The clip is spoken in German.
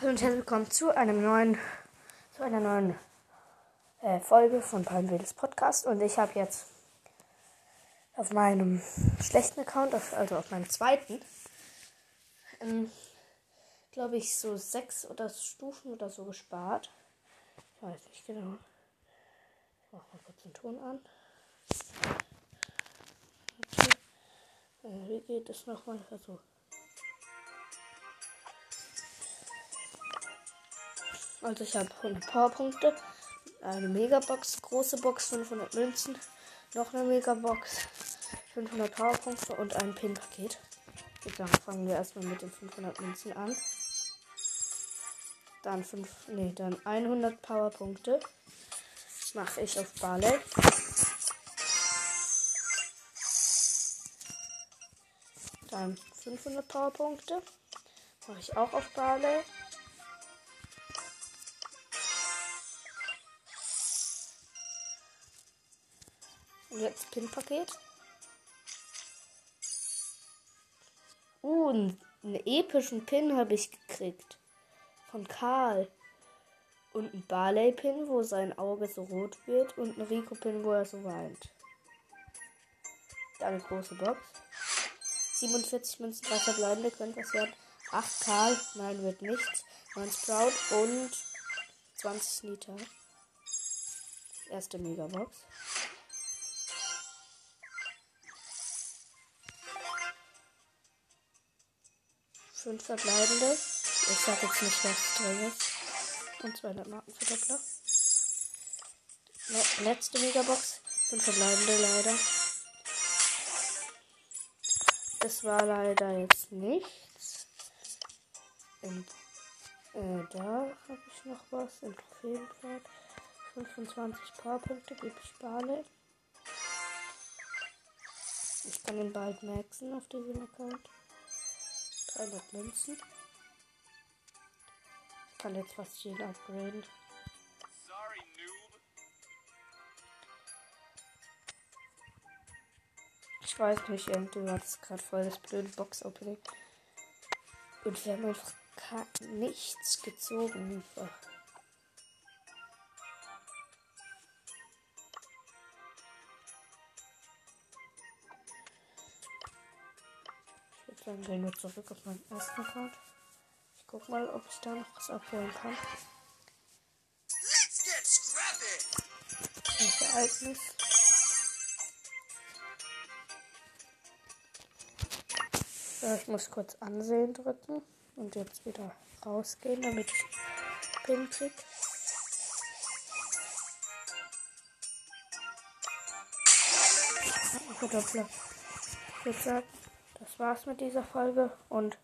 Hallo und herzlich willkommen zu einem neuen, zu einer neuen äh, Folge von Palmwedels Podcast. Und ich habe jetzt auf meinem schlechten Account, also auf meinem zweiten, ähm, glaube ich, so sechs oder Stufen oder so gespart. Ich weiß nicht genau. Ich mache mal kurz den Ton an. Okay. Äh, wie geht es nochmal? Also. Also ich habe 100 Powerpunkte, eine Megabox, große Box, 500 Münzen, noch eine Megabox, 500 Powerpunkte und ein Pin-Paket. Dann fangen wir erstmal mit den 500 Münzen an. Dann 5, nee, dann 100 Powerpunkte mache ich auf Barley. Dann 500 Powerpunkte mache ich auch auf Barley. Und jetzt Pin-Paket. Uh, einen, epischen Pin habe ich gekriegt. Von Karl. Und einen Barley-Pin, wo sein Auge so rot wird. Und einen Rico-Pin, wo er so weint. Eine große Box. 47 Münzen, 3 verbleibende, könnte was werden. 8 Karl, nein, wird nichts. 9 Sprout und 20 Nita. Erste Megabox. Fünf verbleibende. Ich sag jetzt nicht, was ist. Und 200 Marken für Doppler. Letzte Megabox. Fünf verbleibende leider. Es war leider jetzt nichts. In, äh, da habe ich noch was. Im Trophäenpfad. 25 Powerpunkte gebe ich Barley. Ich kann ihn bald maxen auf diesem Account. 300 Münzen. Ich kann jetzt fast jeden upgraden. Sorry, noob. Ich weiß nicht, irgendwie war das gerade voll das blöde Box-Opening. Und wir haben einfach nichts gezogen. Einfach. Sagen, gehen wir zurück auf meinen ersten Account. Ich guck mal, ob ich da noch was abholen kann. Das Ereignis. So, ich muss kurz ansehen drücken und jetzt wieder rausgehen, damit ich Pin krieg. Verdoppler. Ich würde sagen, das war's mit dieser Folge und